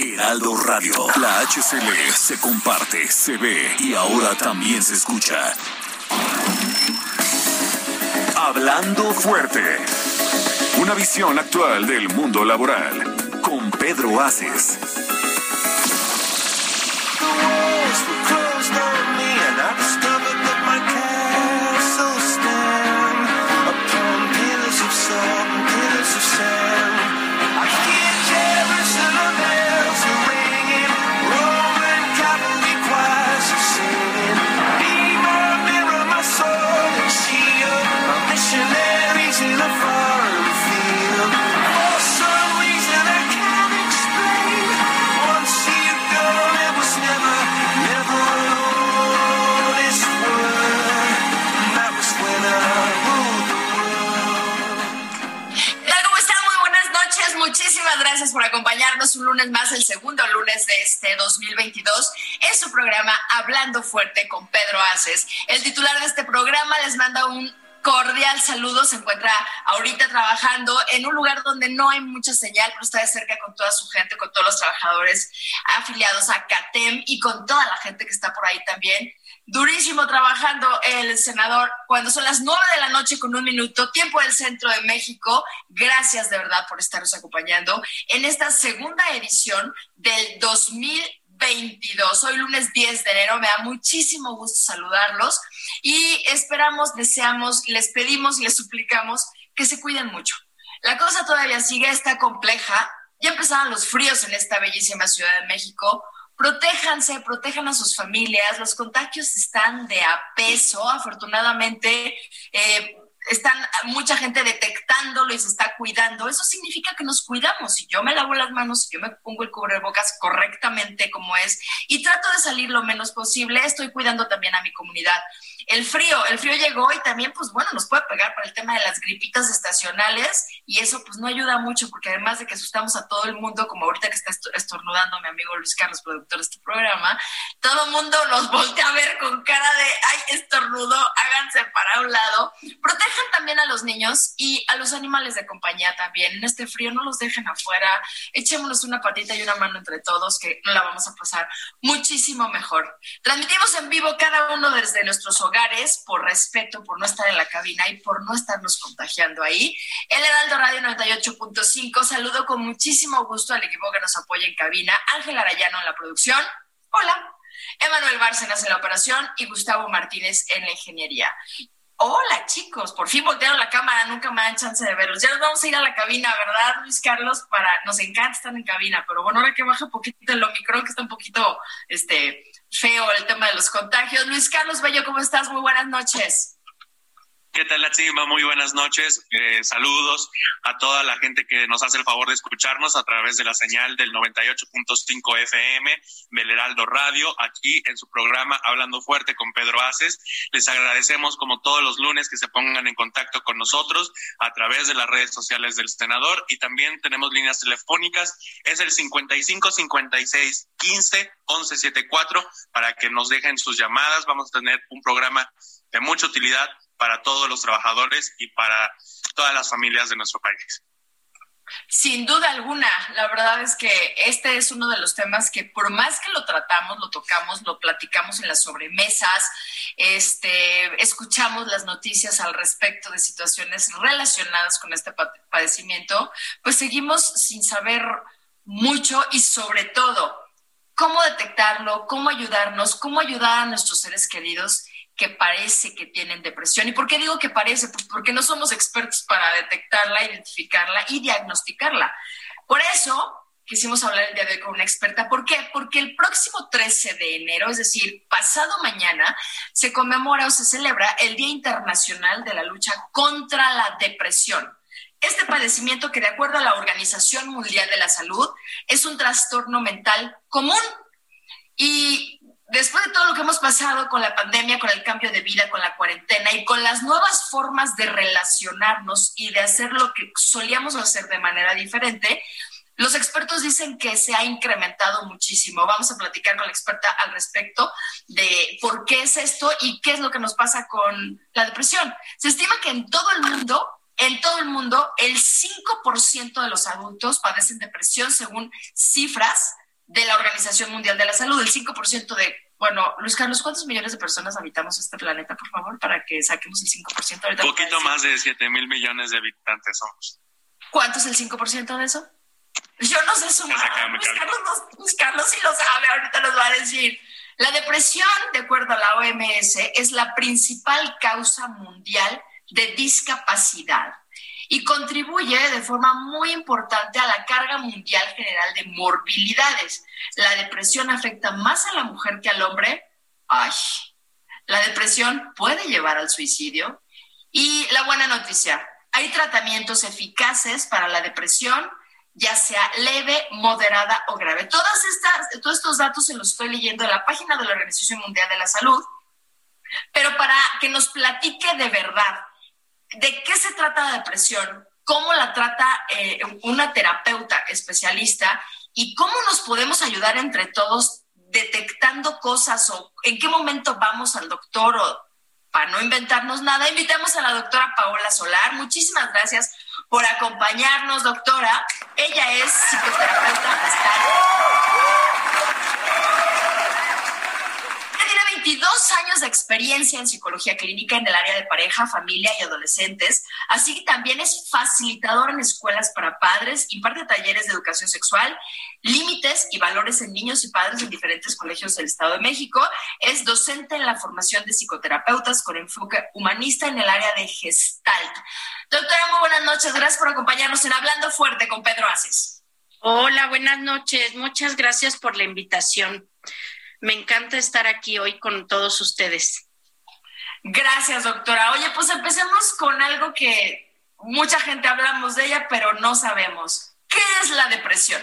Heraldo Radio. La HCL se comparte, se ve y ahora también se escucha. Hablando fuerte. Una visión actual del mundo laboral. Con Pedro Aces. ¿Qué gracias por acompañarnos un lunes más, el segundo lunes de este 2022, en su programa Hablando Fuerte con Pedro Aces. El titular de este programa les manda un cordial saludo. Se encuentra ahorita trabajando en un lugar donde no hay mucha señal, pero está de cerca con toda su gente, con todos los trabajadores afiliados a CATEM y con toda la gente que está por ahí también durísimo trabajando el senador cuando son las nueve de la noche con un minuto, tiempo del centro de México. Gracias de verdad por estarnos acompañando en esta segunda edición del 2022. Hoy lunes 10 de enero, me da muchísimo gusto saludarlos y esperamos, deseamos, les pedimos les suplicamos que se cuiden mucho. La cosa todavía sigue, está compleja. Ya empezaron los fríos en esta bellísima Ciudad de México protéjanse, protejan a sus familias, los contagios están de a peso, afortunadamente eh, están mucha gente detectándolo y se está cuidando, eso significa que nos cuidamos, si yo me lavo las manos, si yo me pongo el cubrebocas correctamente como es y trato de salir lo menos posible, estoy cuidando también a mi comunidad. El frío, el frío llegó y también, pues bueno, nos puede pegar para el tema de las gripitas estacionales y eso pues no ayuda mucho porque además de que asustamos a todo el mundo, como ahorita que está estornudando mi amigo Luis Carlos, productor de este programa, todo el mundo nos voltea a ver con cara de, ay, estornudo, háganse para un lado. Protejan también a los niños y a los animales de compañía también. En este frío no los dejen afuera, echémonos una patita y una mano entre todos que la vamos a pasar muchísimo mejor. Transmitimos en vivo cada uno desde nuestros hogares por respeto, por no estar en la cabina y por no estarnos contagiando ahí. El Heraldo Radio 98.5, saludo con muchísimo gusto al equipo que nos apoya en cabina, Ángel Arayano en la producción. Hola. Emanuel Bárcenas en la operación y Gustavo Martínez en la ingeniería. Hola chicos, por fin voltearon la cámara, nunca me dan chance de verlos. Ya nos vamos a ir a la cabina, ¿verdad, Luis Carlos? Para, nos encanta estar en cabina, pero bueno, ahora que baja un poquito el Omicron, que está un poquito este, feo el tema de los contagios. Luis Carlos Bello, ¿cómo estás? Muy buenas noches. ¿Qué tal, Latzimba? Muy buenas noches. Eh, saludos a toda la gente que nos hace el favor de escucharnos a través de la señal del 98.5 FM del Heraldo Radio, aquí en su programa Hablando Fuerte con Pedro Aces. Les agradecemos, como todos los lunes, que se pongan en contacto con nosotros a través de las redes sociales del senador y también tenemos líneas telefónicas. Es el 55 56 15 11 74 para que nos dejen sus llamadas. Vamos a tener un programa de mucha utilidad para todos los trabajadores y para todas las familias de nuestro país. Sin duda alguna, la verdad es que este es uno de los temas que por más que lo tratamos, lo tocamos, lo platicamos en las sobremesas, este, escuchamos las noticias al respecto de situaciones relacionadas con este padecimiento, pues seguimos sin saber mucho y sobre todo cómo detectarlo, cómo ayudarnos, cómo ayudar a nuestros seres queridos que parece que tienen depresión. ¿Y por qué digo que parece? Pues porque no somos expertos para detectarla, identificarla y diagnosticarla. Por eso quisimos hablar el día de hoy con una experta. ¿Por qué? Porque el próximo 13 de enero, es decir, pasado mañana, se conmemora o se celebra el Día Internacional de la Lucha contra la Depresión. Este padecimiento que de acuerdo a la Organización Mundial de la Salud es un trastorno mental común. Y después de todo lo que hemos pasado con la pandemia, con el cambio de vida, con la cuarentena y con las nuevas formas de relacionarnos y de hacer lo que solíamos hacer de manera diferente, los expertos dicen que se ha incrementado muchísimo. Vamos a platicar con la experta al respecto de por qué es esto y qué es lo que nos pasa con la depresión. Se estima que en todo el mundo, en todo el mundo, el 5% de los adultos padecen depresión según cifras de la Organización Mundial de la Salud. El 5% de bueno, Luis Carlos, ¿cuántos millones de personas habitamos este planeta, por favor, para que saquemos el 5%? Un poquito más de 7 mil millones de habitantes somos. ¿Cuánto es el 5% de eso? Yo no sé sumar. Luis Carlos, sí lo sabe, ahorita nos va a decir. La depresión, de acuerdo a la OMS, es la principal causa mundial de discapacidad y contribuye de forma muy importante a la carga mundial general de morbilidades. La depresión afecta más a la mujer que al hombre. Ay, la depresión puede llevar al suicidio. Y la buena noticia, hay tratamientos eficaces para la depresión ya sea leve, moderada o grave. Todas estas, todos estos datos se los estoy leyendo en la página de la Organización Mundial de la Salud, pero para que nos platique de verdad de qué se trata la depresión, cómo la trata eh, una terapeuta especialista y cómo nos podemos ayudar entre todos detectando cosas o en qué momento vamos al doctor o para no inventarnos nada, invitamos a la doctora Paola Solar. Muchísimas gracias por acompañarnos, doctora. Ella es psicoterapeuta. Tiene 22 años de experiencia en psicología clínica en el área de pareja, familia y adolescentes. Así que también es facilitador en escuelas para padres, imparte talleres de educación sexual, límites y valores en niños y padres en diferentes colegios del Estado de México. Es docente en la formación de psicoterapeutas con enfoque humanista en el área de gestalt. Doctora, muy buenas noches. Gracias por acompañarnos en Hablando Fuerte con Pedro Aces. Hola, buenas noches. Muchas gracias por la invitación. Me encanta estar aquí hoy con todos ustedes. Gracias, doctora. Oye, pues empecemos con algo que mucha gente hablamos de ella, pero no sabemos. ¿Qué es la depresión?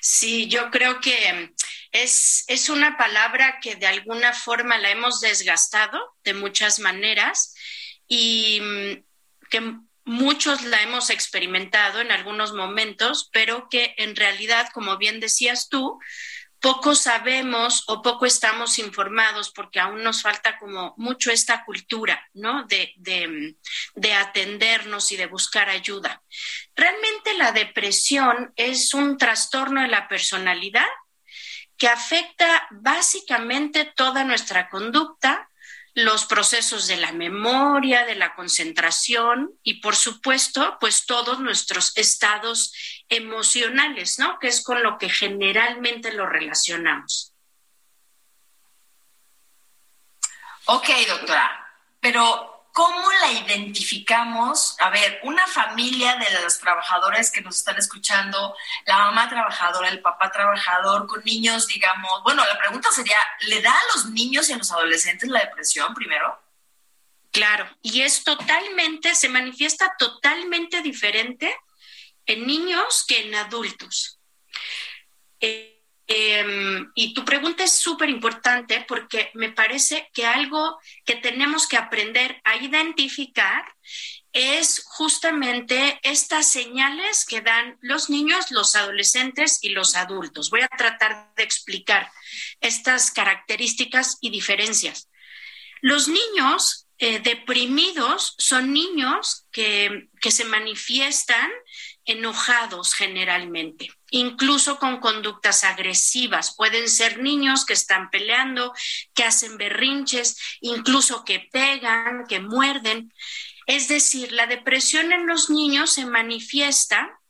Sí, yo creo que es, es una palabra que de alguna forma la hemos desgastado de muchas maneras y mm, que muchos la hemos experimentado en algunos momentos, pero que en realidad, como bien decías tú, poco sabemos o poco estamos informados porque aún nos falta como mucho esta cultura, ¿no? De, de, de, atendernos y de buscar ayuda. Realmente la depresión es un trastorno de la personalidad que afecta básicamente toda nuestra conducta, los procesos de la memoria, de la concentración y por supuesto, pues todos nuestros estados emocionales, ¿no? Que es con lo que generalmente lo relacionamos. Ok, doctora, pero ¿Cómo la identificamos? A ver, una familia de los trabajadores que nos están escuchando, la mamá trabajadora, el papá trabajador, con niños, digamos, bueno, la pregunta sería, ¿le da a los niños y a los adolescentes la depresión primero? Claro, y es totalmente, se manifiesta totalmente diferente en niños que en adultos. Eh, Em, y tu pregunta es súper importante porque me parece que algo que tenemos que aprender a identificar es justamente estas señales que dan los niños, los adolescentes y los adultos. Voy a tratar de explicar estas características y diferencias. Los niños eh, deprimidos son niños que, que se manifiestan enojados generalmente, incluso con conductas agresivas. Pueden ser niños que están peleando, que hacen berrinches, incluso que pegan, que muerden. Es decir, la depresión en los niños se manifiesta,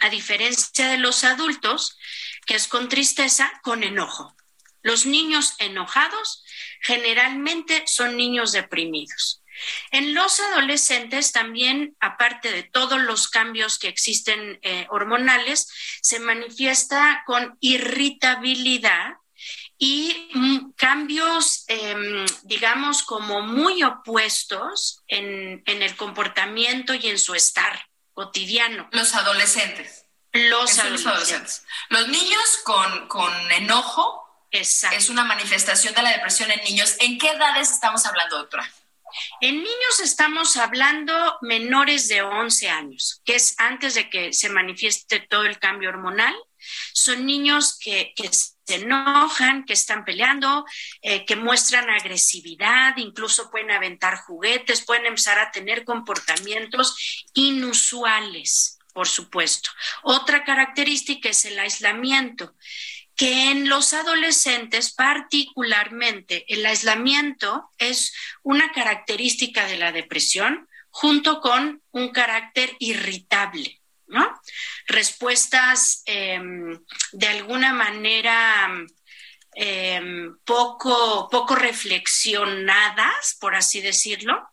a diferencia de los adultos, que es con tristeza, con enojo. Los niños enojados generalmente son niños deprimidos. En los adolescentes también, aparte de todos los cambios que existen eh, hormonales, se manifiesta con irritabilidad y mm, cambios, em, digamos, como muy opuestos en, el comportamiento y en su estar cotidiano. Los adolescentes. Los, adolescentes. los niños con, con enojo es una manifestación de la depresión en niños. ¿En qué edades estamos hablando, doctora? En niños estamos hablando menores de 11 años, que es antes de que se manifieste todo el cambio hormonal. Son niños que, se enojan, que están peleando, eh, que muestran agresividad, incluso pueden aventar juguetes, pueden empezar a tener comportamientos inusuales, por supuesto. Otra característica es el aislamiento que en los adolescentes particularmente el aislamiento es una característica de la depresión junto con un carácter irritable, ¿no? Respuestas em, de alguna manera em, poco, poco reflexionadas, por así decirlo,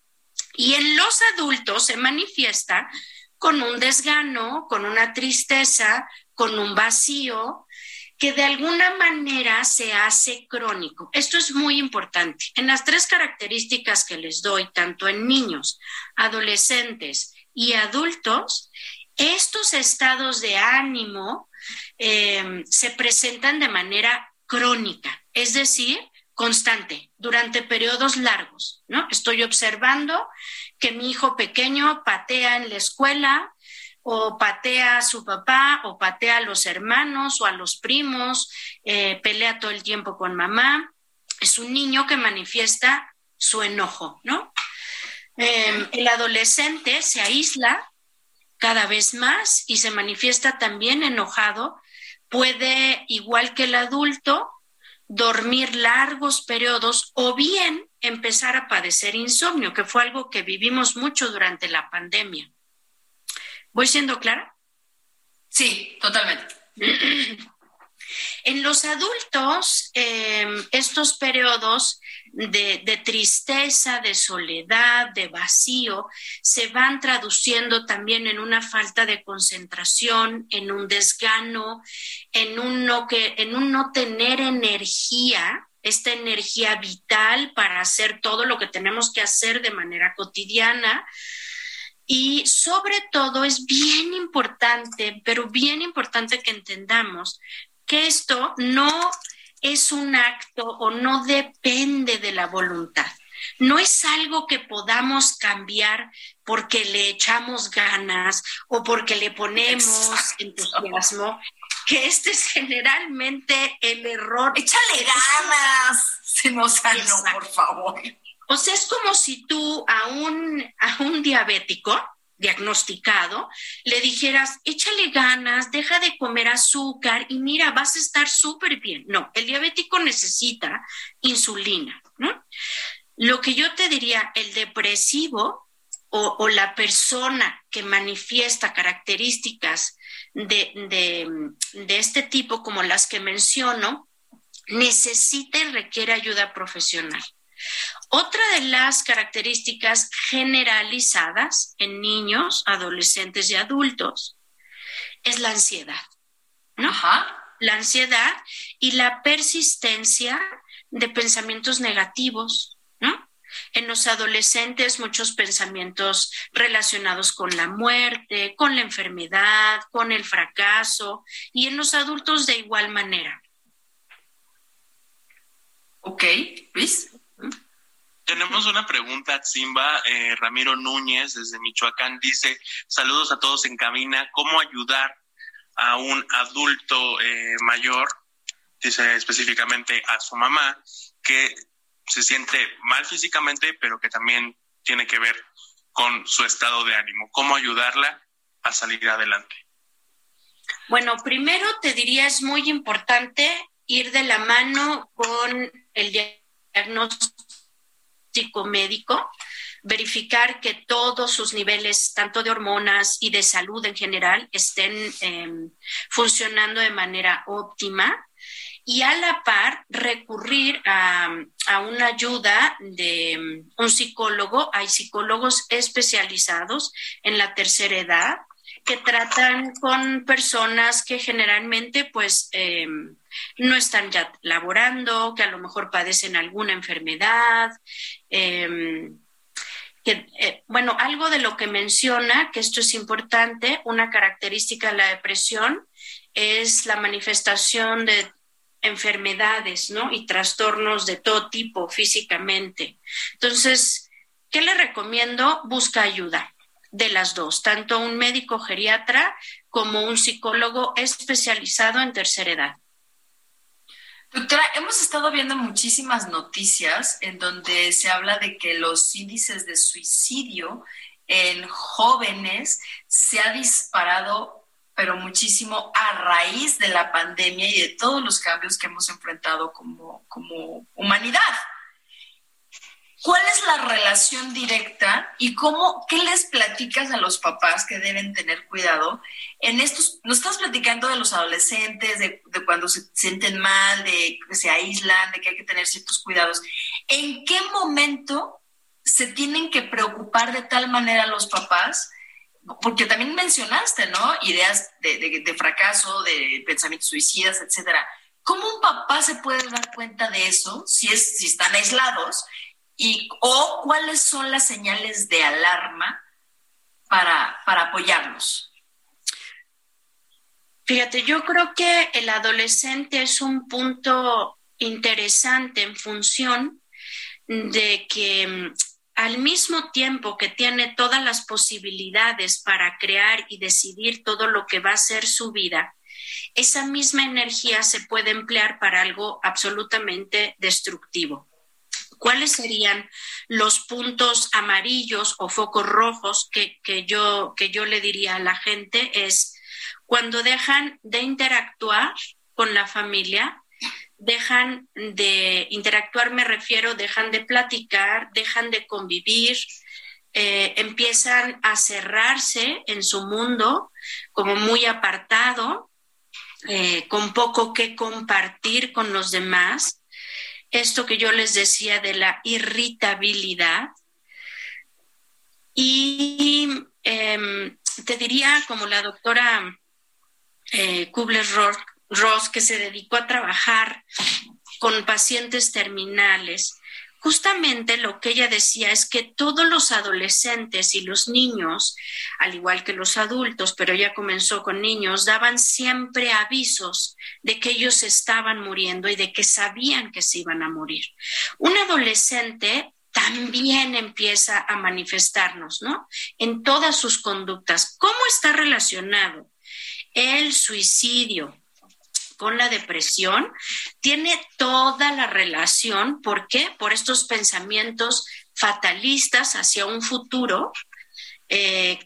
y en los adultos se manifiesta con un desgano, con una tristeza, con un vacío, que de alguna manera se hace crónico. Esto es muy importante. En las tres características que les doy, tanto en niños, adolescentes y adultos, estos estados de ánimo eh, se presentan de manera crónica, es decir, constante, durante periodos largos, ¿no? Estoy observando que mi hijo pequeño patea en la escuela, o patea a su papá, o patea a los hermanos o a los primos, eh, pelea todo el tiempo con mamá. Es un niño que manifiesta su enojo, ¿no? Em, el adolescente se aísla cada vez más y se manifiesta también enojado. Puede, igual que el adulto, dormir largos periodos o bien empezar a padecer insomnio, que fue algo que vivimos mucho durante la pandemia. ¿Voy siendo clara? Sí, totalmente. En los adultos, em, estos periodos de, de, tristeza, de soledad, de vacío, se van traduciendo también en una falta de concentración, en un desgano, en un no, que, en un no tener energía, esta energía vital para hacer todo lo que tenemos que hacer de manera cotidiana y sobre todo es bien importante, pero bien importante que entendamos que esto no es un acto o no depende de la voluntad. No es algo que podamos cambiar porque le echamos ganas o porque le ponemos entusiasmo, que este es generalmente el error. Échale ganas, se nos sanó, por favor. O sea, es como si tú a un, a un diabético diagnosticado le dijeras, échale ganas, deja de comer azúcar y mira, vas a estar súper bien. No, el diabético necesita insulina, ¿no? Lo que yo te diría, el depresivo o, la persona que manifiesta características de, de, de este tipo como las que menciono, necesita y requiere ayuda profesional. Otra de las características generalizadas en niños, adolescentes y adultos es la ansiedad. La ansiedad y la persistencia de pensamientos negativos, ¿no? En los adolescentes muchos pensamientos relacionados con la muerte, con la enfermedad, con el fracaso y en los adultos de igual manera. Ok, Luis. Tenemos una pregunta, Simba. Eh, Ramiro Núñez, desde Michoacán, dice: Saludos a todos en cabina. ¿Cómo ayudar a un adulto eh, mayor, dice específicamente a su mamá, que se siente mal físicamente, pero que también tiene que ver con su estado de ánimo? ¿Cómo ayudarla a salir adelante? Bueno, primero te diría es muy importante ir de la mano con el diagnóstico psicomédico, verificar que todos sus niveles, tanto de hormonas y de salud en general, estén em, funcionando de manera óptima y a la par recurrir a, a, una ayuda de un psicólogo. Hay psicólogos especializados en la tercera edad que tratan con personas que generalmente pues em, no están ya laborando, que a lo mejor padecen alguna enfermedad. Em, que, eh, bueno, algo de lo que menciona, que esto es importante, una característica de la depresión es la manifestación de enfermedades, ¿no? Y trastornos de todo tipo físicamente. Entonces, ¿qué le recomiendo? Busca ayuda de las dos, tanto un médico geriatra como un psicólogo especializado en tercera edad. Doctora, hemos estado viendo muchísimas noticias en donde se habla de que los índices de suicidio en jóvenes se ha disparado pero muchísimo a raíz de la pandemia y de todos los cambios que hemos enfrentado como, como humanidad. ¿Cuál es la relación directa y cómo, qué les platicas a los papás que deben tener cuidado en estos, nos estás platicando de los adolescentes, de, de, cuando se sienten mal, de que se aíslan, de que hay que tener ciertos cuidados. ¿En qué momento se tienen que preocupar de tal manera los papás porque también mencionaste, ¿no? Ideas de, fracaso, de pensamientos suicidas, etcétera. ¿Cómo un papá se puede dar cuenta de eso si, es, si están aislados? Y, ¿O cuáles son las señales de alarma para, para apoyarlos? Fíjate, yo creo que el adolescente es un punto interesante en función de que al mismo tiempo que tiene todas las posibilidades para crear y decidir todo lo que va a ser su vida, esa misma energía se puede emplear para algo absolutamente destructivo. ¿Cuáles serían los puntos amarillos o focos rojos que, yo, que yo le diría a la gente? Es cuando dejan de interactuar con la familia, dejan de interactuar, me refiero, dejan de platicar, dejan de convivir, eh, empiezan a cerrarse en su mundo como muy apartado, eh, con poco que compartir con los demás. Esto que yo les decía de la irritabilidad. Y em, te diría, como la doctora eh, Kubler-Ross Ross, que se dedicó a trabajar con pacientes terminales, justamente lo que ella decía es que todos los adolescentes y los niños, al igual que los adultos, pero ya comenzó con niños, daban siempre avisos de que ellos estaban muriendo y de que sabían que se iban a morir. Un adolescente también empieza a manifestarnos, ¿no? En todas sus conductas. ¿Cómo está relacionado el suicidio, con la depresión tiene toda la relación. ¿Por qué? Por estos pensamientos fatalistas hacia un futuro eh,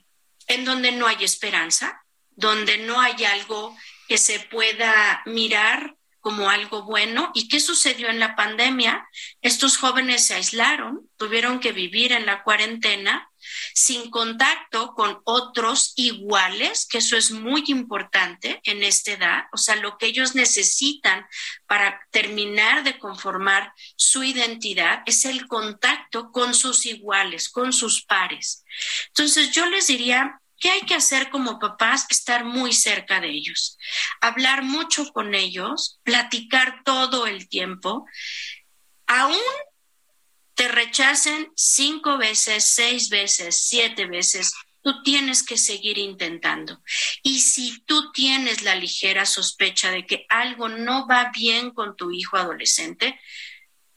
en donde no hay esperanza, donde no hay algo que se pueda mirar como algo bueno. ¿Y qué sucedió en la pandemia? Estos jóvenes se aislaron, tuvieron que vivir en la cuarentena sin contacto con otros iguales, que eso es muy importante en esta edad, o sea, lo que ellos necesitan para terminar de conformar su identidad es el contacto con sus iguales, con sus pares. Entonces, yo les diría, ¿Qué hay que hacer como papás? Estar muy cerca de ellos, hablar mucho con ellos, platicar todo el tiempo, aún te rechacen cinco veces, seis veces, siete veces, tú tienes que seguir intentando. Y si tú tienes la ligera sospecha de que algo no va bien con tu hijo adolescente,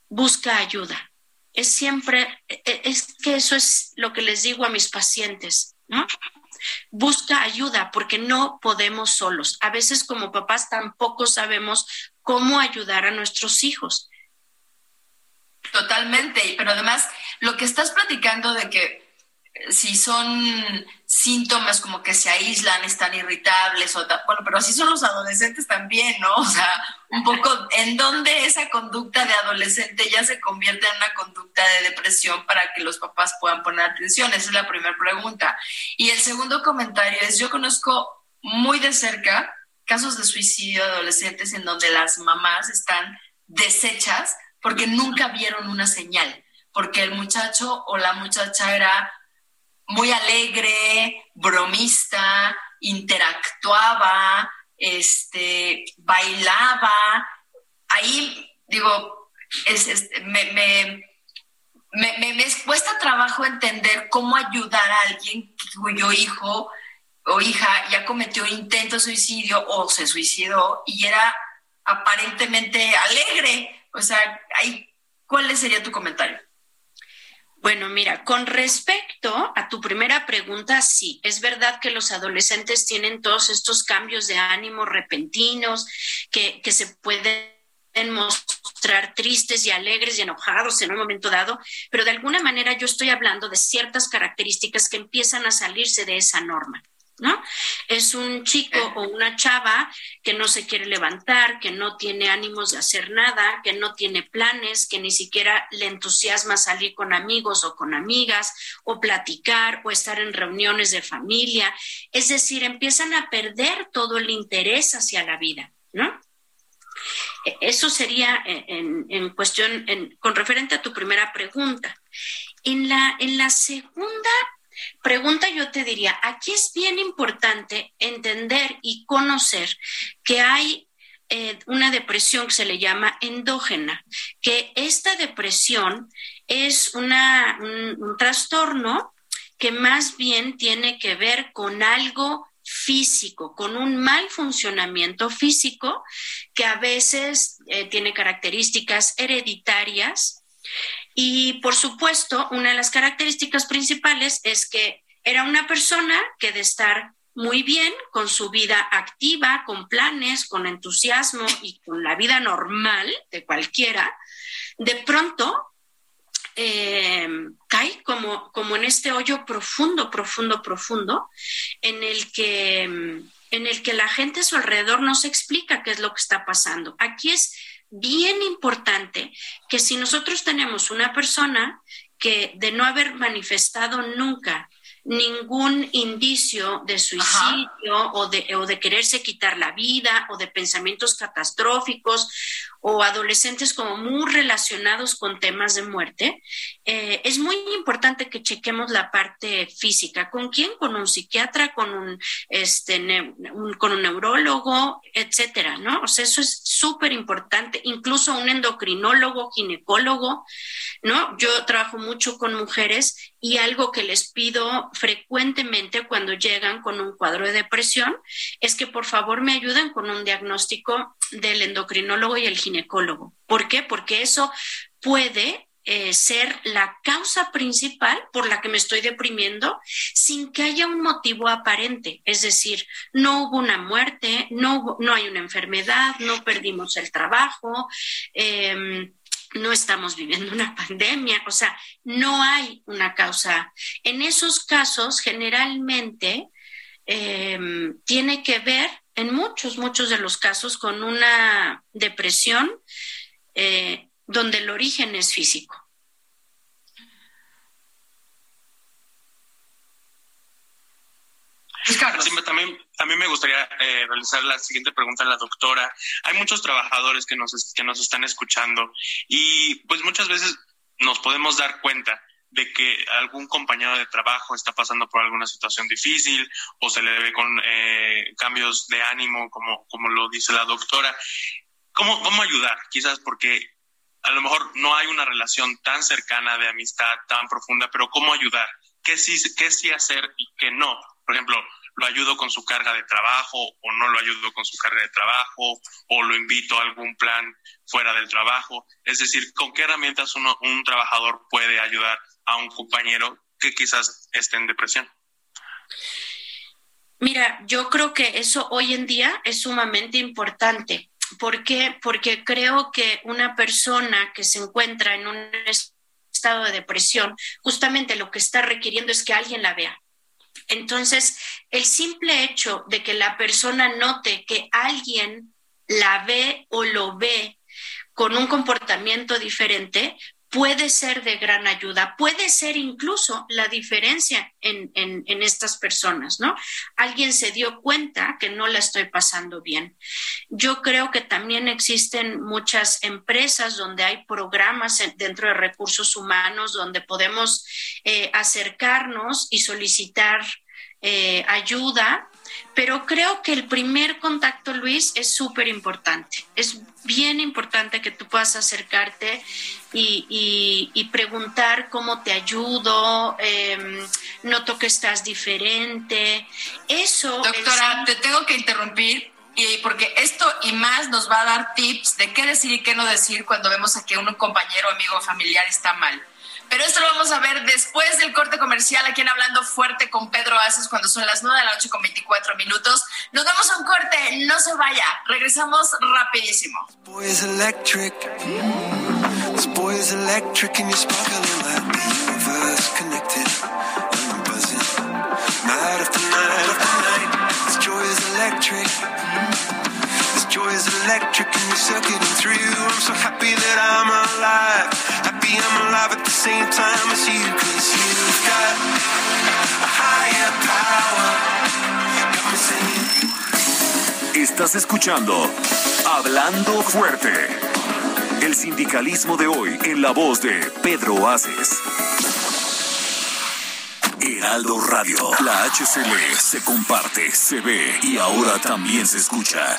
busca ayuda. Es siempre, e, e, es que eso es lo que les digo a mis pacientes. Busca ayuda porque no podemos solos. A veces como papás tampoco sabemos cómo ayudar a nuestros hijos. Totalmente, pero además lo que estás platicando de que eh, si son síntomas como que se aíslan, están irritables, o bueno, pero así son los adolescentes también, ¿no? O sea, un poco en dónde esa conducta de adolescente ya se convierte en una conducta de depresión para que los papás puedan poner atención. Esa es la primera pregunta. Y el segundo comentario es, yo conozco muy de cerca casos de suicidio de adolescentes en donde las mamás están deshechas porque nunca vieron una señal, porque el muchacho o la muchacha era muy alegre, bromista, interactuaba, este, bailaba. Ahí, digo, es, me, me, me, cuesta trabajo entender cómo ayudar a alguien cuyo hijo o hija ya cometió intento de suicidio o se suicidó y era aparentemente alegre. O sea, ¿cuál sería tu comentario? Bueno, mira, con respecto a tu primera pregunta, sí, es verdad que los adolescentes tienen todos estos cambios de ánimo repentinos que, que se pueden mostrar tristes y alegres y enojados en un momento dado, pero de alguna manera yo estoy hablando de ciertas características que empiezan a salirse de esa norma. ¿No? Es un chico o una chava que no se quiere levantar, que no tiene ánimos de hacer nada, que no tiene planes, que ni siquiera le entusiasma salir con amigos o con amigas o platicar o estar en reuniones de familia. Es decir, empiezan a perder todo el interés hacia la vida, ¿no? E, eso sería en, cuestión, con referente a tu primera pregunta. En la, en la segunda pregunta yo te diría, aquí es bien importante entender y conocer que hay eh, una depresión que se le llama endógena, que esta depresión es un trastorno que más bien tiene que ver con algo físico, con un mal funcionamiento físico que a veces eh, tiene características hereditarias. Y por supuesto, una de las características principales es que era una persona que de estar muy bien con su vida activa, con planes, con entusiasmo y con la vida normal de cualquiera, de pronto eh, cae como, como en este hoyo profundo, profundo, profundo, en el que en el que la gente a su alrededor no se explica qué es lo que está pasando. Aquí es bien importante que si nosotros tenemos una persona que de no haber manifestado nunca ningún indicio de suicidio o de, o de, quererse quitar la vida o de pensamientos catastróficos o adolescentes como muy relacionados con temas de muerte, eh, es muy importante que chequemos la parte física. ¿Con quién? Con un psiquiatra, con un, este, con un neurólogo, etcétera, ¿no? O sea, eso es súper importante. Incluso un endocrinólogo, ginecólogo, ¿no? Yo trabajo mucho con mujeres y algo que les pido frecuentemente cuando llegan con un cuadro de depresión es que por favor me ayuden con un diagnóstico del endocrinólogo y el ginecólogo. ¿Por qué? Porque eso puede eh, ser la causa principal por la que me estoy deprimiendo sin que haya un motivo aparente. Es decir, no hubo una muerte, no, no hay una enfermedad, no perdimos el trabajo. Em, no estamos viviendo una pandemia, o sea, no hay una causa. En esos casos, generalmente, em, tiene que ver en muchos, muchos de los casos con una depresión eh, donde el origen es físico. Sí, también a mí me gustaría eh, realizar la siguiente pregunta a la doctora. Hay muchos trabajadores que nos, que nos están escuchando y pues muchas veces nos podemos dar cuenta de que algún compañero de trabajo está pasando por alguna situación difícil o se le ve con eh, cambios de ánimo, como, como lo dice la doctora. ¿Cómo, ¿Cómo ayudar? Quizás porque a lo mejor no hay una relación tan cercana de amistad, tan profunda, pero ¿cómo ayudar? ¿Qué sí, qué sí hacer y qué no? Por ejemplo, lo ayudo con su carga de trabajo o no lo ayudo con su carga de trabajo o lo invito a algún plan fuera del trabajo. Es decir, ¿con qué herramientas uno, un trabajador puede ayudar a un compañero que quizás esté en depresión? Mira, yo creo que eso hoy en día es sumamente importante. ¿Por qué? Porque creo que una persona que se encuentra en un estado de depresión, justamente lo que está requiriendo es que alguien la vea. Entonces, el simple hecho de que la persona note que alguien la ve o lo ve con un comportamiento diferente, puede ser de gran ayuda, puede ser incluso la diferencia en, estas personas, ¿no? Alguien se dio cuenta que no la estoy pasando bien. Yo creo que también existen muchas empresas donde hay programas dentro de recursos humanos donde podemos eh, acercarnos y solicitar eh, ayuda pero creo que el primer contacto, Luis, es súper importante. Es bien importante que tú puedas acercarte y, preguntar cómo te ayudo, eh, noto que estás diferente. Eso. Doctora, te tengo que interrumpir. Y porque esto y más nos va a dar tips de qué decir y qué no decir cuando vemos a que un compañero, amigo familiar está mal. Pero esto lo vamos a ver después del corte comercial, aquí en Hablando Fuerte con Pedro Aces, cuando son las 9 de la noche con 24 minutos. Nos vamos a un corte, no se vaya, regresamos rapidísimo. Joy is electric and you're circuiting through. I'm so happy that I'm alive. Happy I'm alive at the same time as you. Cause you've got a higher power. Me. Estás escuchando Hablando Fuerte. El sindicalismo de hoy en la voz de Pedro Aces. Heraldo Radio. La HCL se comparte, se ve y ahora también se escucha.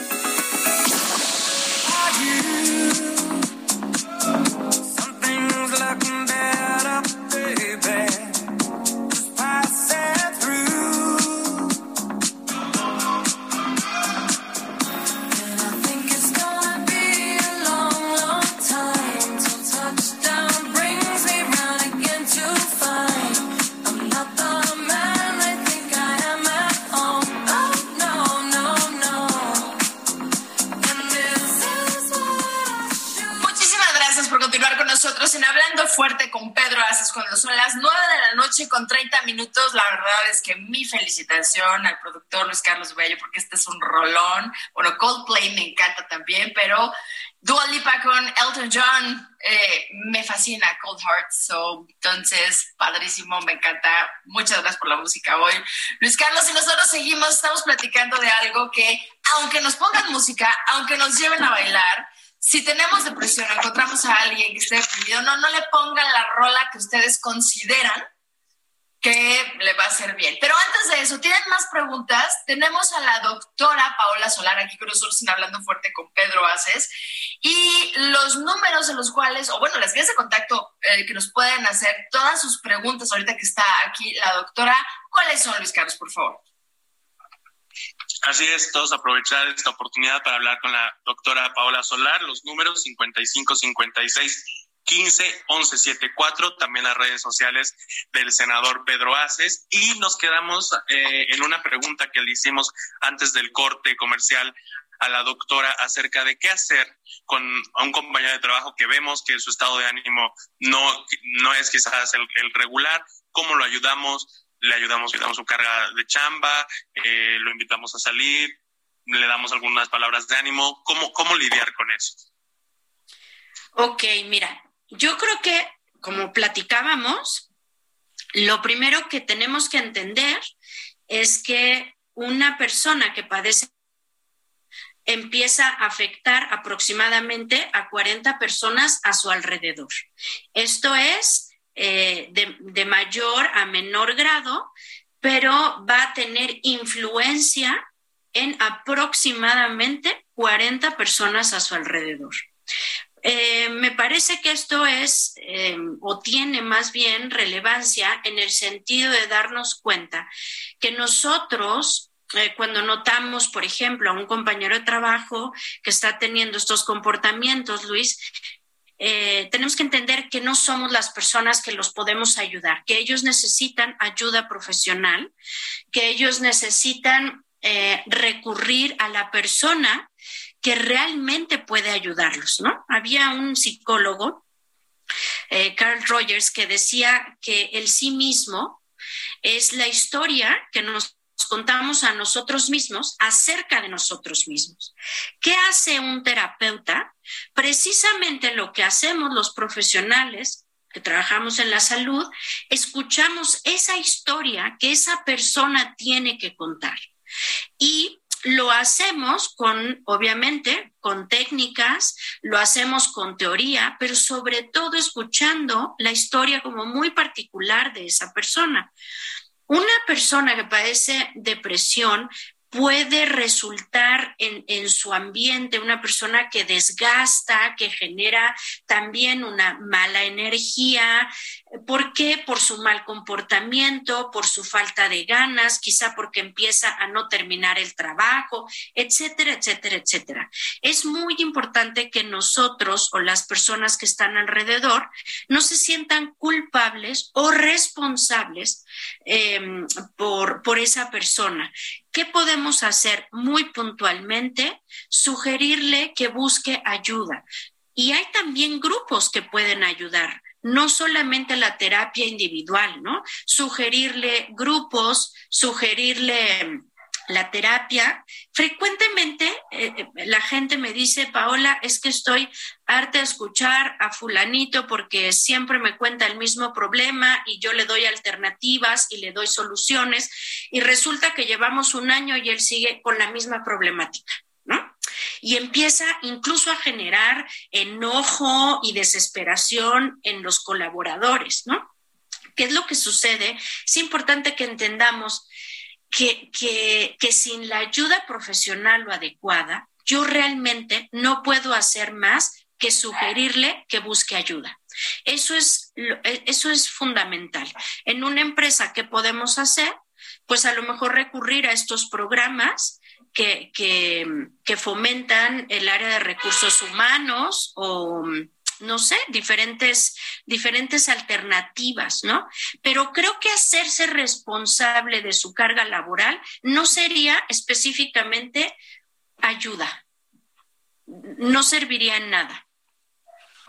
Las 9 de la noche con 30 minutos. La verdad es que mi felicitación al productor Luis Carlos Bello, porque este es un rolón. Bueno, Coldplay me encanta también, pero Dua Lipa con Elton John eh, me fascina, Cold Hearts. So, entonces, padrísimo, me encanta. Muchas gracias por la música hoy. Luis Carlos, y nosotros seguimos, estamos platicando de algo que, aunque nos pongan música, aunque nos lleven a bailar, si tenemos depresión, encontramos a alguien que esté deprimido, no, no le pongan la rola que ustedes consideran que le va a hacer bien. Pero antes de eso, ¿tienen más preguntas? Tenemos a la doctora Paola Solar aquí con nosotros en Hablando Fuerte con Pedro Aces y los números en los cuales, o bueno, las vías de contacto eh, que nos pueden hacer todas sus preguntas ahorita que está aquí la doctora, ¿cuáles son, Luis Carlos, por favor? Así es, todos aprovechar esta oportunidad para hablar con la doctora Paola Solar, los números 55 56 15 11 74, también las redes sociales del senador Pedro Aces. Y nos quedamos eh, en una pregunta que le hicimos antes del corte comercial a la doctora acerca de qué hacer con un compañero de trabajo que vemos que su estado de ánimo no, no es quizás el, el regular, cómo lo ayudamos, le ayudamos, le damos su carga de chamba, eh, lo invitamos a salir, le damos algunas palabras de ánimo. ¿Cómo, ¿Cómo lidiar con eso? Ok, mira, yo creo que como platicábamos, lo primero que tenemos que entender es que una persona que padece empieza a afectar aproximadamente a 40 personas a su alrededor. Esto es eh, de, mayor a menor grado, pero va a tener influencia en aproximadamente 40 personas a su alrededor. Eh, me parece que esto es eh, o tiene más bien relevancia en el sentido de darnos cuenta que nosotros eh, cuando notamos, por ejemplo, a un compañero de trabajo que está teniendo estos comportamientos, Luis, eh, tenemos que entender que no somos las personas que los podemos ayudar, que ellos necesitan ayuda profesional, que ellos necesitan eh, recurrir a la persona que realmente puede ayudarlos, ¿no? Había un psicólogo, Carl Rogers, que decía que el sí mismo es la historia que nos contamos a nosotros mismos acerca de nosotros mismos. ¿Qué hace un terapeuta? Precisamente lo que hacemos los profesionales que trabajamos en la salud, escuchamos esa historia que esa persona tiene que contar. Y lo hacemos con, obviamente, con técnicas, lo hacemos con teoría, pero sobre todo escuchando la historia como muy particular de esa persona. Una persona que padece depresión puede resultar en, en, su ambiente una persona que desgasta, que genera también una mala energía. ¿Por qué? Por su mal comportamiento, por su falta de ganas, quizá porque empieza a no terminar el trabajo, etcétera, etcétera, etcétera. Es muy importante que nosotros o las personas que están alrededor no se sientan culpables o responsables eh, por, por esa persona ¿Qué podemos hacer muy puntualmente? Sugerirle que busque ayuda. Y hay también grupos que pueden ayudar no solamente la terapia individual, ¿no? Sugerirle grupos, sugerirle la terapia. Frecuentemente eh, eh, la gente me dice, Paola, es que estoy harta de escuchar a fulanito porque siempre me cuenta el mismo problema y yo le doy alternativas y le doy soluciones y resulta que llevamos un año y él sigue con la misma problemática. Y empieza incluso a generar enojo y desesperación en los colaboradores, ¿no? ¿Qué es lo que sucede? Es importante que entendamos que, que, que sin la ayuda profesional o adecuada, yo realmente no puedo hacer más que sugerirle que busque ayuda. Eso es, e, eso es fundamental. En una empresa, ¿qué podemos hacer? Pues a lo mejor recurrir a estos programas que, que, fomentan el área de recursos humanos o no sé, diferentes, diferentes alternativas, ¿no? Pero creo que hacerse responsable de su carga laboral no sería específicamente ayuda, no serviría en nada.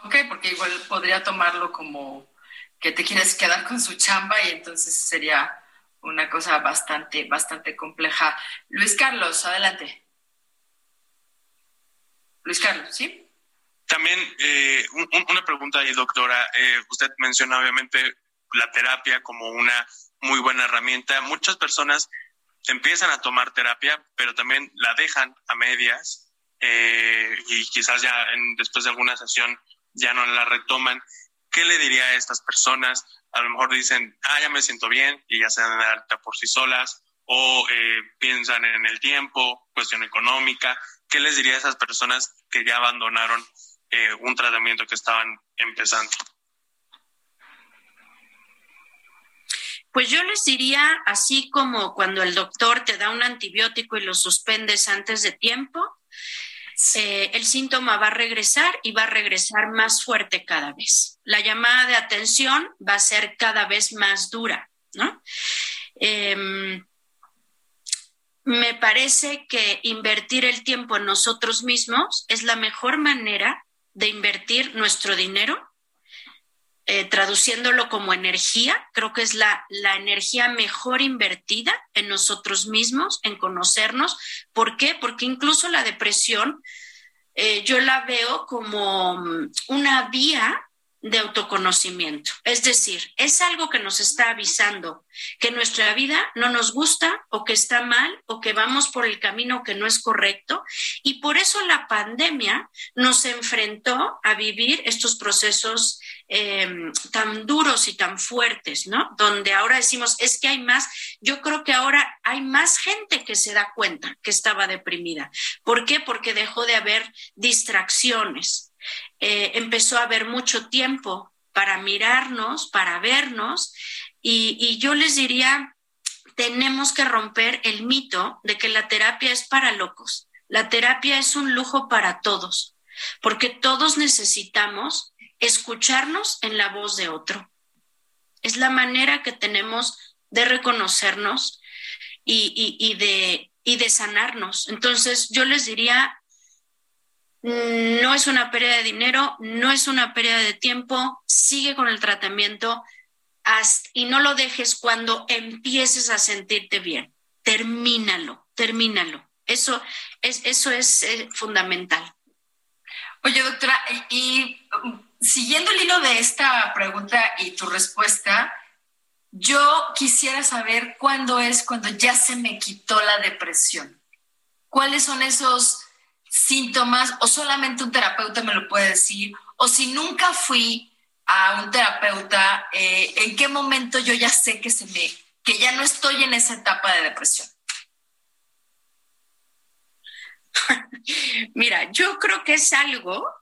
Ok, porque igual podría tomarlo como que te quieres quedar con su chamba y entonces sería una cosa bastante, bastante compleja. Luis Carlos, adelante. Luis Carlos, ¿sí? También eh, una pregunta ahí, doctora. Eh, usted menciona obviamente la terapia como una muy buena herramienta. Muchas personas empiezan a tomar terapia, pero también la dejan a medias eh, y quizás ya después de alguna sesión ya no la retoman. ¿Qué le diría a estas personas? A lo mejor dicen, ah, ya me siento bien y ya se dan de alta por sí solas, o piensan en el tiempo, cuestión económica. ¿Qué les diría a esas personas que ya abandonaron eh, un tratamiento que estaban empezando? Pues yo les diría, así como cuando el doctor te da un antibiótico y lo suspendes antes de tiempo, eh, el síntoma va a regresar y va a regresar más fuerte cada vez. La llamada de atención va a ser cada vez más dura, ¿no? Em, me parece que invertir el tiempo en nosotros mismos es la mejor manera de invertir nuestro dinero, eh, traduciéndolo como energía, creo que es la, la energía mejor invertida en nosotros mismos, en conocernos. ¿Por qué? Porque incluso la depresión eh, yo la veo como mm, una vía de autoconocimiento. Es decir, es algo que nos está avisando que nuestra vida no nos gusta o que está mal o que vamos por el camino que no es correcto. Y por eso la pandemia nos enfrentó a vivir estos procesos eh, tan duros y tan fuertes, ¿no? Donde ahora decimos, es que hay más, yo creo que ahora hay más gente que se da cuenta que estaba deprimida. ¿Por qué? Porque dejó de haber distracciones eh, empezó a haber mucho tiempo para mirarnos, para vernos, y, yo les diría tenemos que romper el mito de que la terapia es para locos. La terapia es un lujo para todos, porque todos necesitamos escucharnos en la voz de otro. Es la manera que tenemos de reconocernos y, de, y de sanarnos. Entonces, yo les diría, no es una pérdida de dinero, no es una pérdida de tiempo, sigue con el tratamiento y no lo dejes cuando empieces a sentirte bien. Termínalo, termínalo. Eso es, eso es eh, fundamental. Oye, doctora, y, siguiendo el hilo de esta pregunta y tu respuesta, yo quisiera saber cuándo es cuando ya se me quitó la depresión. ¿Cuáles son esos síntomas o solamente un terapeuta me lo puede decir? O si nunca fui a un terapeuta, eh, ¿en qué momento yo ya sé que se me, que ya no estoy en esa etapa de depresión? Mira, yo creo que es algo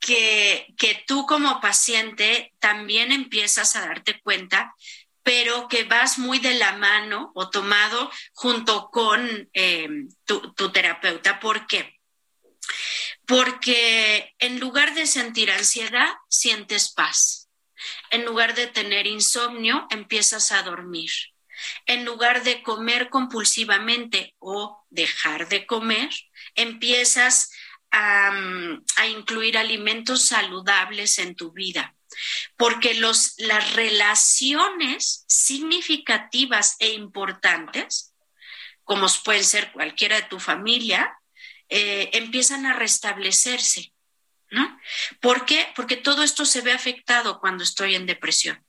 que, que, tú como paciente también empiezas a darte cuenta, pero que vas muy de la mano o tomado junto con eh, tu, tu, terapeuta. ¿Por qué? Porque en lugar de sentir ansiedad, sientes paz. En lugar de tener insomnio, empiezas a dormir. En lugar de comer compulsivamente o dejar de comer, empiezas a, incluir alimentos saludables en tu vida porque los, las relaciones significativas e importantes, como pueden ser cualquiera de tu familia, eh, empiezan a restablecerse. ¿no? ¿Por qué? Porque todo esto se ve afectado cuando estoy en depresión.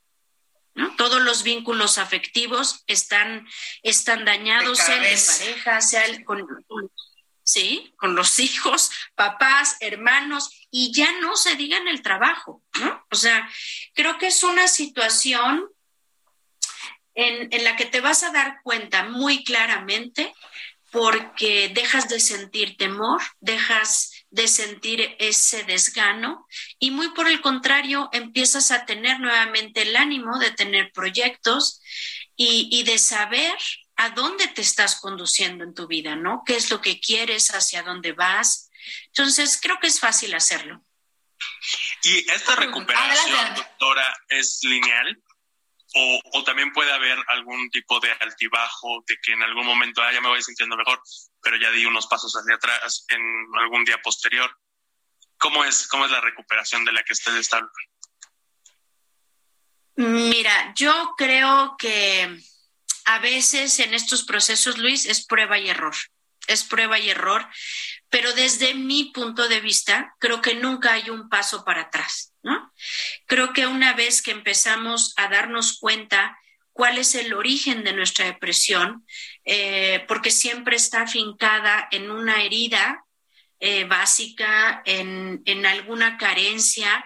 ¿no? Todos los vínculos afectivos están, están dañados, sea de pareja, sea con, ¿sí? Con los hijos, papás, hermanos, y ya no se diga en el trabajo, ¿no? O sea, creo que es una situación en, la que te vas a dar cuenta muy claramente porque dejas de sentir temor, dejas de sentir ese desgano y muy por el contrario empiezas a tener nuevamente el ánimo de tener proyectos y, de saber a dónde te estás conduciendo en tu vida, ¿no? ¿Qué es lo que quieres, hacia dónde vas? Entonces, creo que es fácil hacerlo. ¿Y esta recuperación, doctora, es lineal? O, también puede haber algún tipo de altibajo de que en algún momento ah, ya me voy sintiendo mejor, pero ya di unos pasos hacia atrás en algún día posterior. ¿Cómo es, cómo es la recuperación de la que usted está Mira, yo creo que a veces en estos procesos, Luis, es prueba y error. Es prueba y error, pero desde mi punto de vista, creo que nunca hay un paso para atrás, ¿no? Creo que una vez que empezamos a darnos cuenta cuál es el origen de nuestra depresión, eh, porque siempre está afincada en una herida eh, básica, en, en, alguna carencia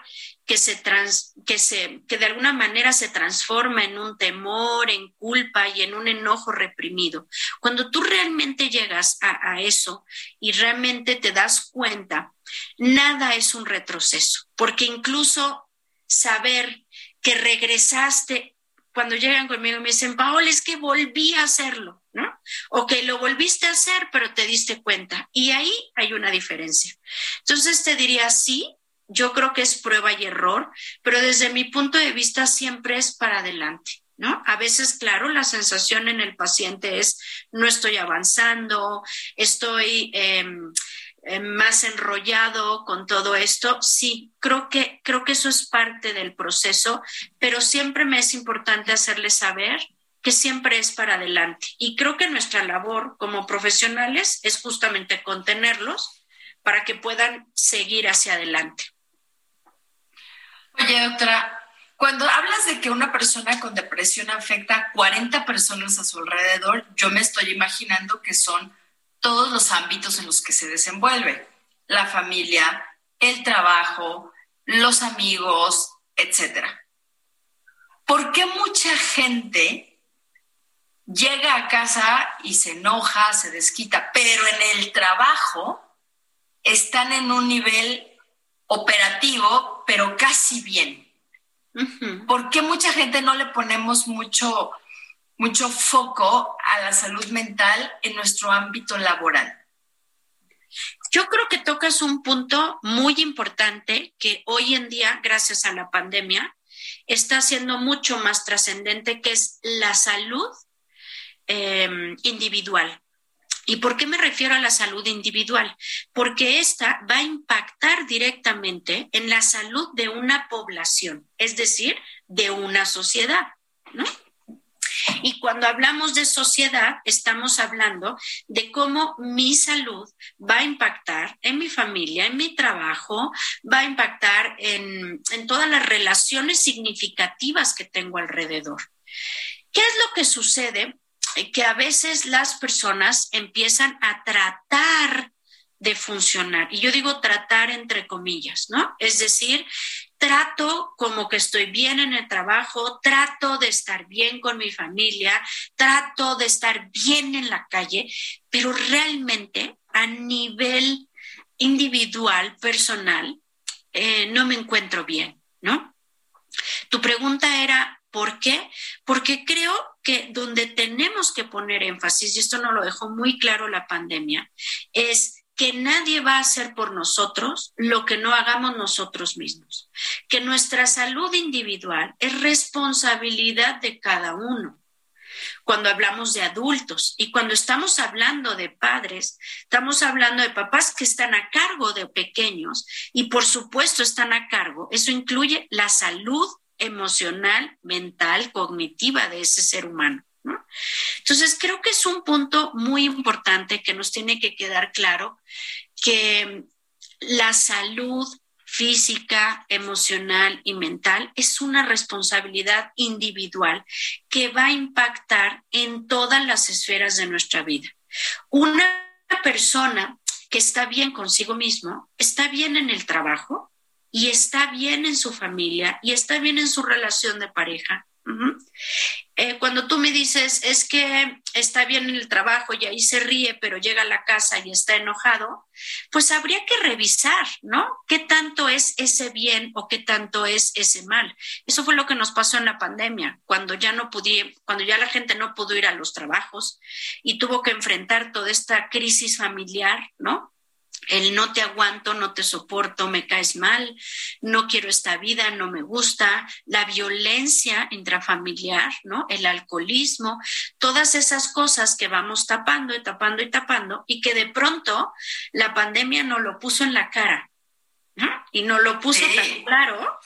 que, se trans, que, se, que de alguna manera se transforma en un temor, en culpa y en un enojo reprimido. Cuando tú realmente llegas a, a eso y realmente te das cuenta, nada es un retroceso, porque incluso saber que regresaste cuando llegan conmigo me dicen, Paola, es que volví a hacerlo, ¿no? O que lo volviste a hacer, pero te diste cuenta. Y ahí hay una diferencia. Entonces te diría, sí, yo creo que es prueba y error, pero desde mi punto de vista siempre es para adelante. ¿No? A veces, claro, la sensación en el paciente es no estoy avanzando, estoy eh, eh, más enrollado con todo esto. Sí, creo que, creo que eso es parte del proceso, pero siempre me es importante hacerles saber que siempre es para adelante. Y creo que nuestra labor como profesionales es justamente contenerlos para que puedan seguir hacia adelante. Oye, doctora, cuando hablas de que una persona con depresión afecta a 40 personas a su alrededor, yo me estoy imaginando que son todos los ámbitos en los que se desenvuelve, la familia, el trabajo, los amigos, etc. ¿Por qué mucha gente llega a casa y se enoja, se desquita, pero en el trabajo están en un nivel operativo, pero casi bien. ¿Por qué mucha gente no le ponemos mucho, mucho foco a la salud mental en nuestro ámbito laboral. Yo creo que tocas un punto muy importante que hoy en día, gracias a la pandemia, está siendo mucho más trascendente, que es la salud em, individual. ¿Y por qué me refiero a la salud individual? Porque esta va a impactar directamente en la salud de una población, es decir, de una sociedad, ¿no? Y cuando hablamos de sociedad, estamos hablando de cómo mi salud va a impactar en mi familia, en mi trabajo, va a impactar en, en todas las relaciones significativas que tengo alrededor. ¿Qué es lo que sucede? Que a veces las personas empiezan a tratar de funcionar. Y yo digo tratar entre comillas, ¿no? Es decir, trato como que estoy bien en el trabajo, trato de estar bien con mi familia, trato de estar bien en la calle, pero realmente a nivel individual, personal, eh, no me encuentro bien, ¿no? Tu pregunta era, ¿por qué? Porque creo que donde tenemos que poner énfasis, y esto no lo dejó muy claro la pandemia, es que nadie va a hacer por nosotros lo que no hagamos nosotros mismos, que nuestra salud individual es responsabilidad de cada uno. Cuando hablamos de adultos y cuando estamos hablando de padres, estamos hablando de papás que están a cargo de pequeños y por supuesto están a cargo. Eso incluye la salud emocional, mental, cognitiva de ese ser humano. Entonces, creo que es un punto muy importante que nos tiene que quedar claro que la salud física, emocional y mental es una responsabilidad individual que va a impactar en todas las esferas de nuestra vida. Una persona que está bien consigo mismo, está bien en el trabajo y está bien en su familia y está bien en su relación de pareja eh, cuando tú me dices, es que está bien en el trabajo y ahí se ríe, pero llega a la casa y está enojado, pues habría que revisar, ¿no? ¿Qué tanto es ese bien o qué tanto es ese mal? Eso fue lo que nos pasó en la pandemia, cuando ya no pudimos cuando ya la gente no pudo ir a los trabajos y tuvo que enfrentar toda esta crisis familiar, ¿no? El no te aguanto, no te soporto, me caes mal, no quiero esta vida, no me gusta, la violencia intrafamiliar, ¿no? El alcoholismo, todas esas cosas que vamos tapando y tapando y tapando y que de pronto la pandemia nos lo puso en la cara, ¿no? Y nos lo puso tan claro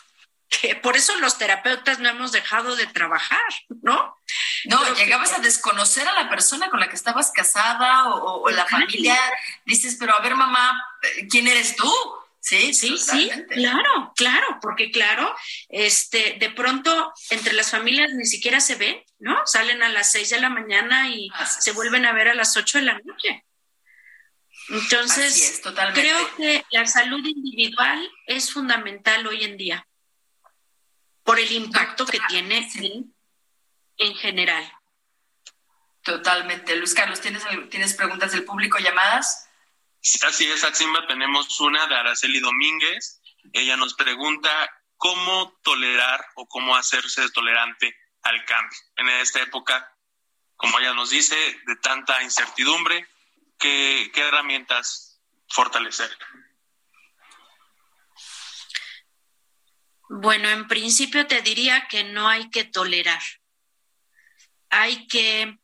que por eso los terapeutas no hemos dejado de trabajar, ¿no? No, llegabas a desconocer a la persona con la que estabas casada o, la familia. Dices, pero a ver, mamá, ¿quién eres tú? Sí, sí, sí, claro, claro, porque claro, este, de pronto entre las familias ni siquiera se ven, ¿no? Salen a las seis de la mañana y se vuelven a ver a las ocho de la noche. Entonces, creo que la salud individual es fundamental hoy en día por el impacto que tiene en, general. Totalmente. Luis Carlos, ¿tienes, ¿tienes preguntas del público, llamadas? Así es, Atsimba, tenemos una de Araceli Domínguez. Ella nos pregunta cómo tolerar o cómo hacerse tolerante al cambio. En esta época, como ella nos dice, de tanta incertidumbre, ¿qué, qué herramientas fortalecer? Bueno, en principio te diría que no hay que tolerar. Hay que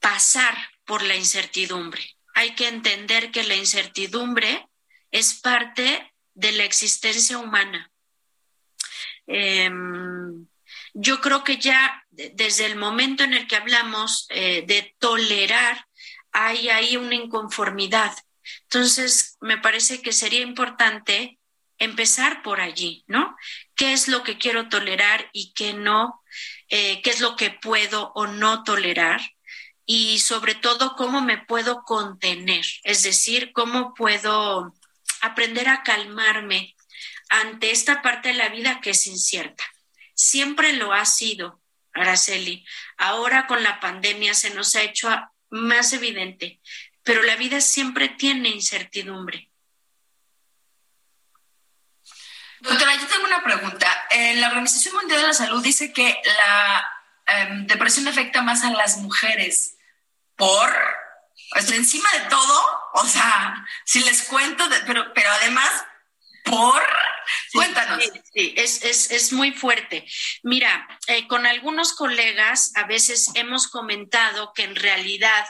pasar por la incertidumbre. Hay que entender que la incertidumbre es parte de la existencia humana. Em, yo creo que ya desde el momento en el que hablamos eh, de tolerar, hay ahí una inconformidad. Entonces, me parece que sería importante empezar por allí, ¿no? ¿Qué es lo que quiero tolerar y qué no? Eh, ¿Qué es lo que puedo o no tolerar? Y sobre todo, cómo me puedo contener, es decir, cómo puedo aprender a calmarme ante esta parte de la vida que es incierta. Siempre lo ha sido, Araceli. Ahora con la pandemia se nos ha hecho más evidente, pero la vida siempre tiene incertidumbre. Doctora, yo tengo una pregunta. la Organización Mundial de la Salud dice que la em, depresión afecta más a las mujeres por, pues, encima de todo, o sea, si les cuento, pero, pero además, por, cuéntanos. Sí, es, es, es, muy fuerte. Mira, eh, con algunos colegas a veces hemos comentado que en realidad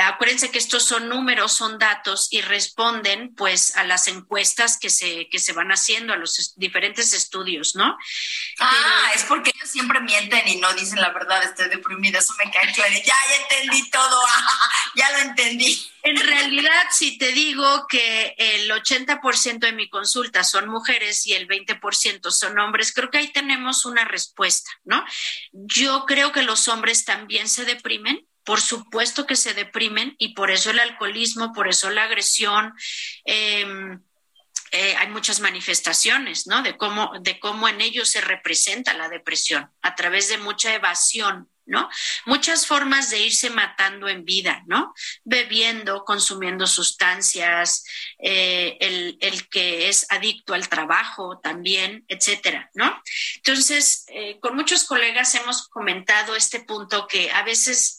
acuérdense que estos son números, son datos y responden pues a las encuestas que se, que se van haciendo, a los diferentes estudios, ¿no? Ah, es porque ellos siempre mienten y no dicen la verdad, estoy deprimida, eso me cae claro. Ya, ya entendí todo, ya lo entendí. En realidad, si te digo que el 80% de mi consulta son mujeres y el 20% son hombres, creo que ahí tenemos una respuesta, ¿no? Yo creo que los hombres también se deprimen, por supuesto que se deprimen y por eso el alcoholismo, por eso la agresión. Em, eh, hay muchas manifestaciones, ¿no? De cómo, de cómo en ellos se representa la depresión a través de mucha evasión, ¿no? Muchas formas de irse matando en vida, ¿no? Bebiendo, consumiendo sustancias, eh, el, el, que es adicto al trabajo también, etcétera, ¿no? Entonces, eh, con muchos colegas hemos comentado este punto que a veces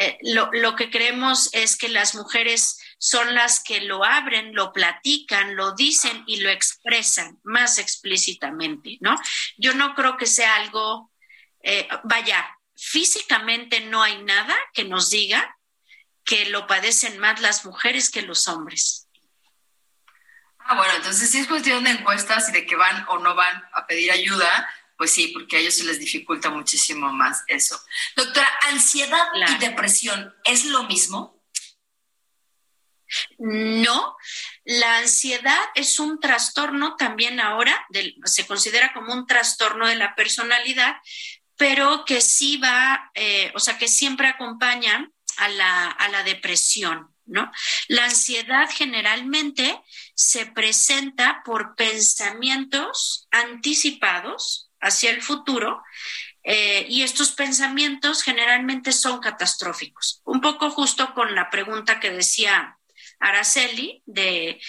eh, lo, lo, que creemos es que las mujeres son las que lo abren, lo platican, lo dicen y lo expresan más explícitamente, ¿no? Yo no creo que sea algo, eh, vaya, físicamente no hay nada que nos diga que lo padecen más las mujeres que los hombres. Ah, bueno, entonces sí es cuestión de encuestas y de que van o no van a pedir ayuda, pues sí, porque a ellos se les dificulta muchísimo más eso. Doctora, ¿ansiedad y depresión es lo mismo? No, la ansiedad es un trastorno también ahora, se considera como un trastorno de la personalidad, pero que sí va, eh, o sea, que siempre acompaña a la, a la depresión. ¿No? La ansiedad generalmente se presenta por pensamientos anticipados hacia el futuro eh, y estos pensamientos generalmente son catastróficos. Un poco justo con la pregunta que decía Araceli de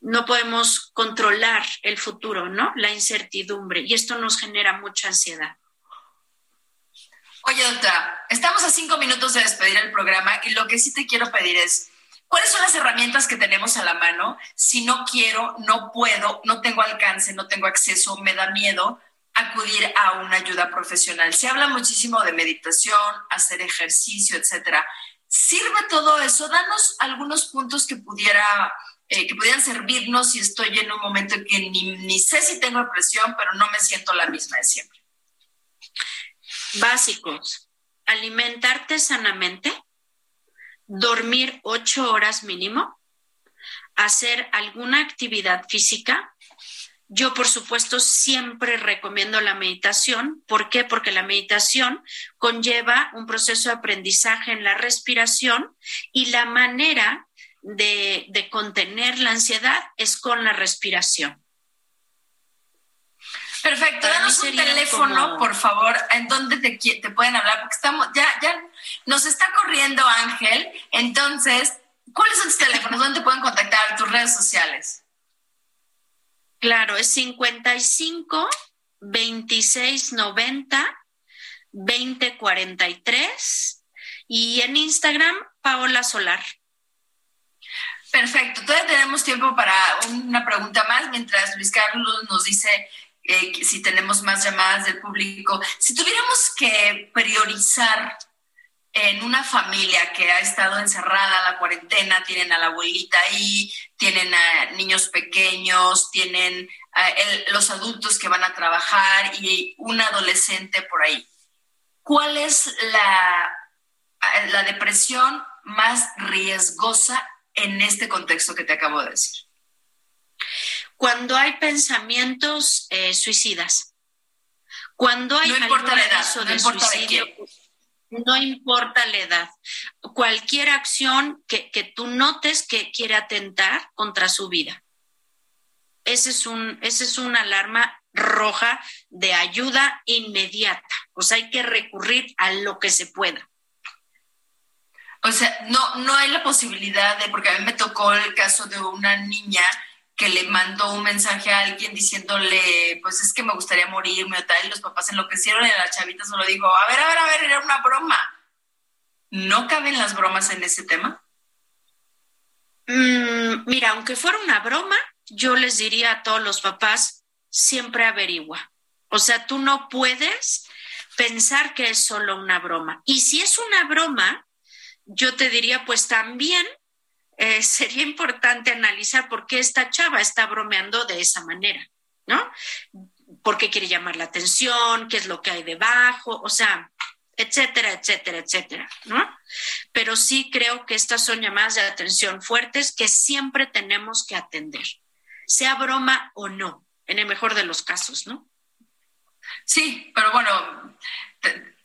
no podemos controlar el futuro, ¿no? La incertidumbre y esto nos genera mucha ansiedad. Oye, doctora, estamos a cinco minutos de despedir el programa y lo que sí te quiero pedir es, ¿cuáles son las herramientas que tenemos a la mano si no quiero, no puedo, no tengo alcance, no tengo acceso, me da miedo? Acudir a una ayuda profesional. Se habla muchísimo de meditación, hacer ejercicio, etcétera. ¿Sirve todo eso? Danos algunos puntos que pudiera eh, que pudieran servirnos si estoy en un momento en que ni, ni sé si tengo depresión, pero no me siento la misma de siempre. Básicos. Alimentarte sanamente, dormir ocho horas mínimo, hacer alguna actividad física, yo, por supuesto, siempre recomiendo la meditación. ¿Por qué? Porque la meditación conlleva un proceso de aprendizaje en la respiración y la manera de, contener la ansiedad es con la respiración. Perfecto, danos un teléfono, por favor, en donde te, te pueden hablar, porque estamos, ya, ya nos está corriendo Ángel. Entonces, ¿cuáles son tus teléfonos? ¿Dónde te pueden contactar? Tus redes sociales. Claro, es 55 26 90 20 43 y en Instagram Paola Solar. Perfecto, todavía tenemos tiempo para una pregunta más mientras Luis Carlos nos dice eh, si tenemos más llamadas del público. Si tuviéramos que priorizar en una familia que ha estado encerrada la cuarentena, tienen a la abuelita ahí, tienen a niños pequeños, tienen a los adultos que van a trabajar y un adolescente por ahí. ¿Cuál es la, la depresión más riesgosa en este contexto que te acabo de decir? Cuando hay pensamientos eh, suicidas. Cuando hay no importa la edad, no importa suicidio, no importa la edad. Cualquier acción que, tú notes que quiere atentar contra su vida. Ese es, un, ese es una alarma roja de ayuda inmediata. O sea, hay que recurrir a lo que se pueda. O sea, no, no hay la posibilidad de, porque a mí me tocó el caso de una niña que le mandó un mensaje a alguien diciéndole, pues es que me gustaría morirme o tal, y los papás enloquecieron y la chavita solo dijo, a ver, a ver, a ver, era una broma. ¿No caben las bromas en ese tema? Mm, mira, aunque fuera una broma, yo les diría a todos los papás, siempre averigua. O sea, tú no puedes pensar que es solo una broma. Y si es una broma, yo te diría, pues también eh, sería importante analizar por qué esta chava está bromeando de esa manera, ¿no? ¿Por qué quiere llamar la atención? ¿Qué es lo que hay debajo? O sea, etcétera, etcétera, etcétera, ¿no? Pero sí creo que estas son llamadas de atención fuertes que siempre tenemos que atender, sea broma o no, en el mejor de los casos, ¿no? Sí, pero bueno,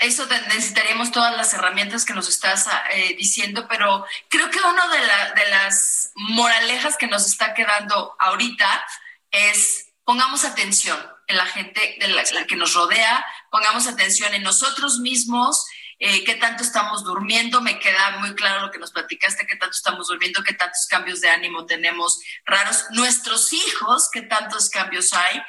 eso necesitaríamos todas las herramientas que nos estás eh, diciendo, pero creo que una de, de las moralejas que nos está quedando ahorita es pongamos atención en la gente de la, que nos rodea, pongamos atención en nosotros mismos, eh, qué tanto estamos durmiendo, me queda muy claro lo que nos platicaste, qué tanto estamos durmiendo, qué tantos cambios de ánimo tenemos raros, nuestros hijos, qué tantos cambios hay,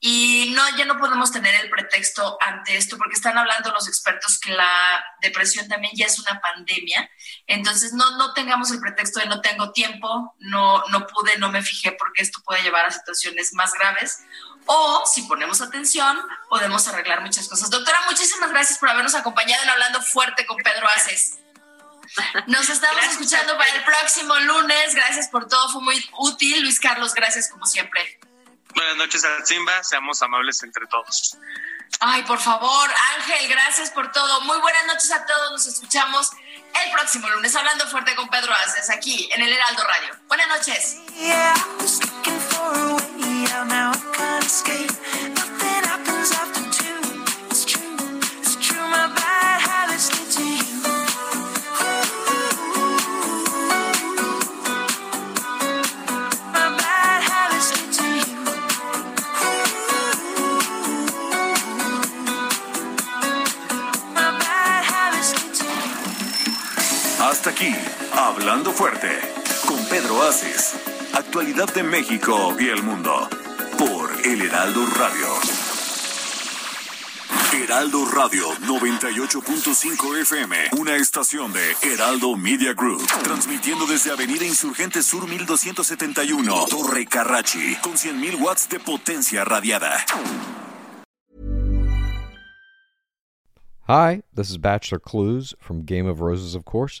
y no, ya no podemos tener el pretexto ante esto, porque están hablando los expertos que la depresión también ya es una pandemia. Entonces, no, no tengamos el pretexto de no tengo tiempo, no, no pude, no me fijé, porque esto puede llevar a situaciones más graves. O, si ponemos atención, podemos arreglar muchas cosas. Doctora, muchísimas gracias por habernos acompañado en Hablando Fuerte con Pedro Aces. Nos estamos escuchando para el próximo lunes. Gracias por todo, fue muy útil. Luis Carlos, gracias como siempre. Buenas noches a Simba, seamos amables entre todos. Ay, por favor, Ángel, gracias por todo. Muy buenas noches a todos, nos escuchamos el próximo lunes hablando fuerte con Pedro Aces aquí en el Heraldo Radio. Buenas noches. Hablando Fuerte, con Pedro Aces. Actualidad de México y el mundo. Por El Heraldo Radio. Heraldo Radio 98.5 FM, una estación de Heraldo Media Group, transmitiendo desde Avenida Insurgente Sur 1271, Torre Carrachi, con 100.000 watts de potencia radiada. Hi, this is Bachelor Clues from Game of Roses, of course,